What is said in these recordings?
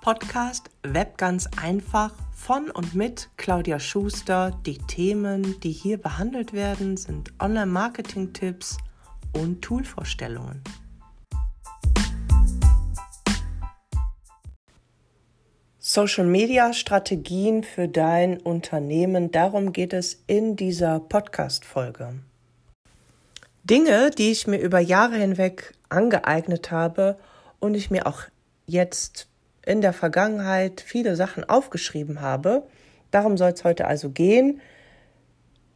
Podcast Web ganz einfach von und mit Claudia Schuster. Die Themen, die hier behandelt werden, sind Online-Marketing-Tipps und Toolvorstellungen. Social Media Strategien für dein Unternehmen, darum geht es in dieser Podcast-Folge. Dinge, die ich mir über Jahre hinweg angeeignet habe und ich mir auch jetzt in der Vergangenheit viele Sachen aufgeschrieben habe. Darum soll es heute also gehen.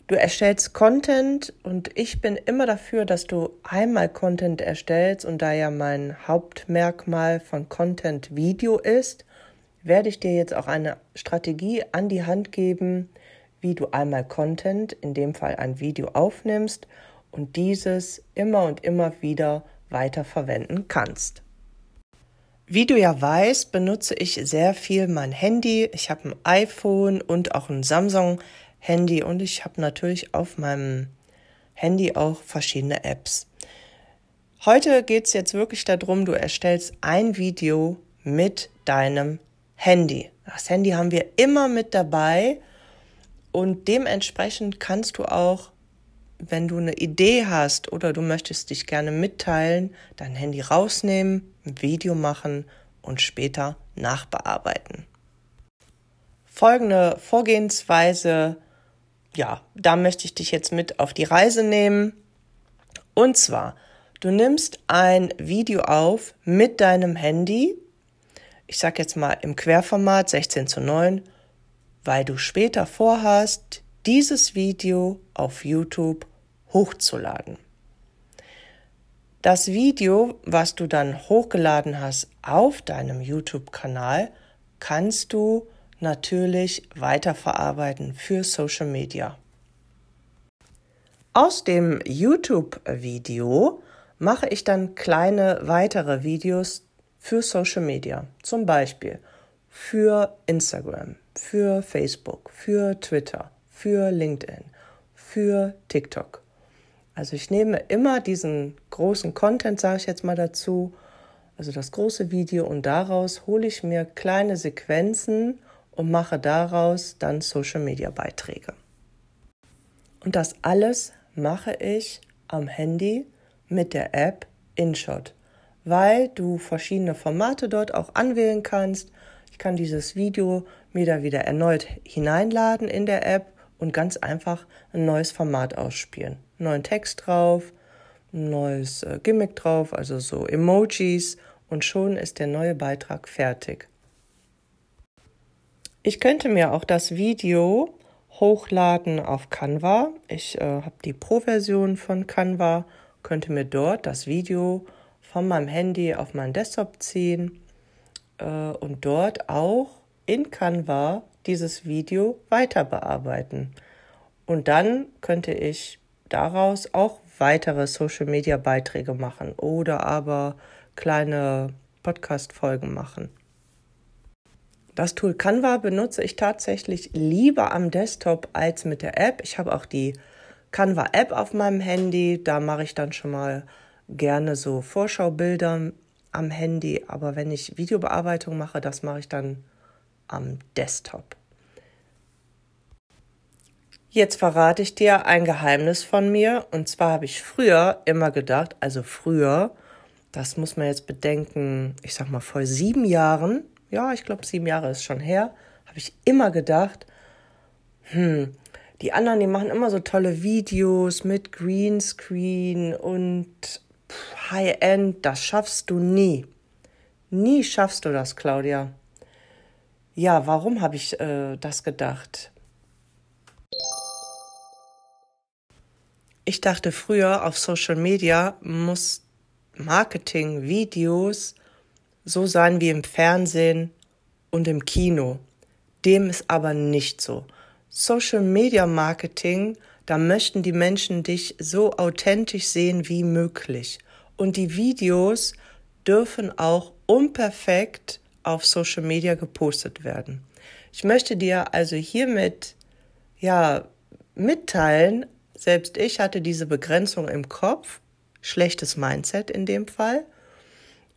Du erstellst Content und ich bin immer dafür, dass du einmal Content erstellst und da ja mein Hauptmerkmal von Content Video ist, werde ich dir jetzt auch eine Strategie an die Hand geben, wie du einmal Content, in dem Fall ein Video aufnimmst und dieses immer und immer wieder weiter verwenden kannst. Wie du ja weißt, benutze ich sehr viel mein Handy. Ich habe ein iPhone und auch ein Samsung-Handy und ich habe natürlich auf meinem Handy auch verschiedene Apps. Heute geht es jetzt wirklich darum, du erstellst ein Video mit deinem Handy. Das Handy haben wir immer mit dabei und dementsprechend kannst du auch wenn du eine Idee hast oder du möchtest dich gerne mitteilen, dein Handy rausnehmen, ein Video machen und später nachbearbeiten. Folgende Vorgehensweise, ja, da möchte ich dich jetzt mit auf die Reise nehmen. Und zwar, du nimmst ein Video auf mit deinem Handy, ich sage jetzt mal im Querformat 16 zu 9, weil du später vorhast, dieses Video auf YouTube hochzuladen. Das Video, was du dann hochgeladen hast auf deinem YouTube-Kanal, kannst du natürlich weiterverarbeiten für Social Media. Aus dem YouTube-Video mache ich dann kleine weitere Videos für Social Media, zum Beispiel für Instagram, für Facebook, für Twitter, für LinkedIn, für TikTok. Also ich nehme immer diesen großen Content, sage ich jetzt mal dazu, also das große Video und daraus hole ich mir kleine Sequenzen und mache daraus dann Social-Media-Beiträge. Und das alles mache ich am Handy mit der App InShot, weil du verschiedene Formate dort auch anwählen kannst. Ich kann dieses Video mir da wieder erneut hineinladen in der App und ganz einfach ein neues Format ausspielen. Neuen Text drauf, neues äh, Gimmick drauf, also so Emojis und schon ist der neue Beitrag fertig. Ich könnte mir auch das Video hochladen auf Canva. Ich äh, habe die Pro-Version von Canva, könnte mir dort das Video von meinem Handy auf meinen Desktop ziehen äh, und dort auch in Canva dieses Video weiter bearbeiten. Und dann könnte ich daraus auch weitere Social-Media-Beiträge machen oder aber kleine Podcast-Folgen machen. Das Tool Canva benutze ich tatsächlich lieber am Desktop als mit der App. Ich habe auch die Canva-App auf meinem Handy. Da mache ich dann schon mal gerne so Vorschaubilder am Handy. Aber wenn ich Videobearbeitung mache, das mache ich dann am Desktop. Jetzt verrate ich dir ein Geheimnis von mir. Und zwar habe ich früher immer gedacht, also früher, das muss man jetzt bedenken, ich sag mal vor sieben Jahren, ja, ich glaube sieben Jahre ist schon her, habe ich immer gedacht, hm, die anderen, die machen immer so tolle Videos mit Greenscreen und High-End, das schaffst du nie. Nie schaffst du das, Claudia. Ja, warum habe ich äh, das gedacht? Ich dachte früher, auf Social Media muss Marketing, Videos so sein wie im Fernsehen und im Kino. Dem ist aber nicht so. Social Media Marketing, da möchten die Menschen dich so authentisch sehen wie möglich. Und die Videos dürfen auch unperfekt auf Social Media gepostet werden. Ich möchte dir also hiermit ja mitteilen, selbst ich hatte diese Begrenzung im Kopf, schlechtes Mindset in dem Fall.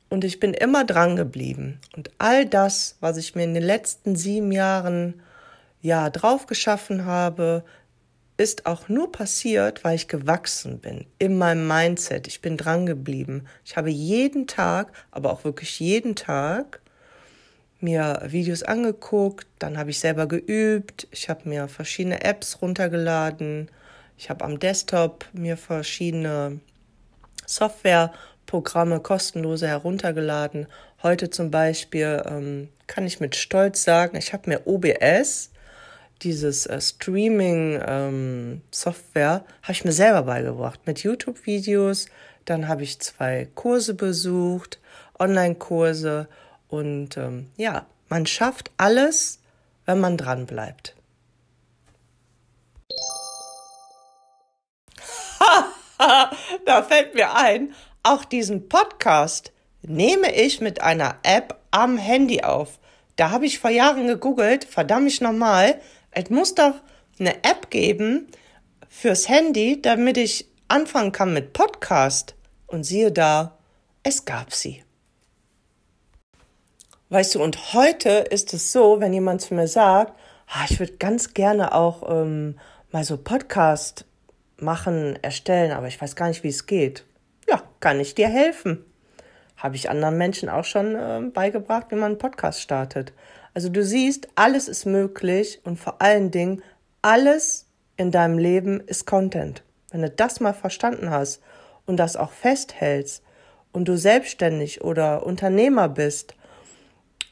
Und ich bin immer dran geblieben. Und all das, was ich mir in den letzten sieben Jahren ja drauf geschaffen habe, ist auch nur passiert, weil ich gewachsen bin in meinem Mindset. Ich bin dran geblieben. Ich habe jeden Tag, aber auch wirklich jeden Tag mir Videos angeguckt, dann habe ich selber geübt, ich habe mir verschiedene Apps runtergeladen, ich habe am Desktop mir verschiedene Softwareprogramme kostenlose heruntergeladen. Heute zum Beispiel ähm, kann ich mit Stolz sagen, ich habe mir OBS, dieses äh, Streaming-Software, ähm, habe ich mir selber beigebracht mit YouTube-Videos. Dann habe ich zwei Kurse besucht, Online-Kurse und ähm, ja, man schafft alles, wenn man dran bleibt. da fällt mir ein, auch diesen Podcast nehme ich mit einer App am Handy auf. Da habe ich vor Jahren gegoogelt, verdammt ich nochmal, es muss doch eine App geben fürs Handy, damit ich anfangen kann mit Podcast. Und siehe da, es gab sie. Weißt du, und heute ist es so, wenn jemand zu mir sagt, ah, ich würde ganz gerne auch ähm, mal so Podcast machen, erstellen, aber ich weiß gar nicht, wie es geht. Ja, kann ich dir helfen. Habe ich anderen Menschen auch schon äh, beigebracht, wie man einen Podcast startet. Also du siehst, alles ist möglich und vor allen Dingen, alles in deinem Leben ist Content. Wenn du das mal verstanden hast und das auch festhältst und du selbstständig oder Unternehmer bist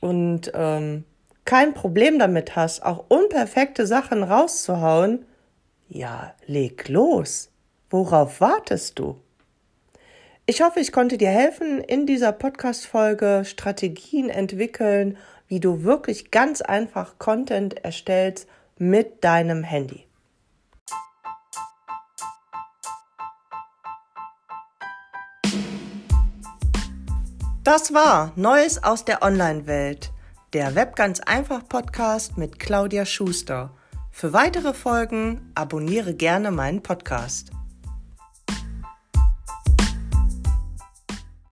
und ähm, kein Problem damit hast, auch unperfekte Sachen rauszuhauen, ja, leg los. Worauf wartest du? Ich hoffe, ich konnte dir helfen, in dieser Podcast-Folge Strategien entwickeln, wie du wirklich ganz einfach Content erstellst mit deinem Handy. Das war Neues aus der Online-Welt, der Web ganz einfach Podcast mit Claudia Schuster. Für weitere Folgen abonniere gerne meinen Podcast.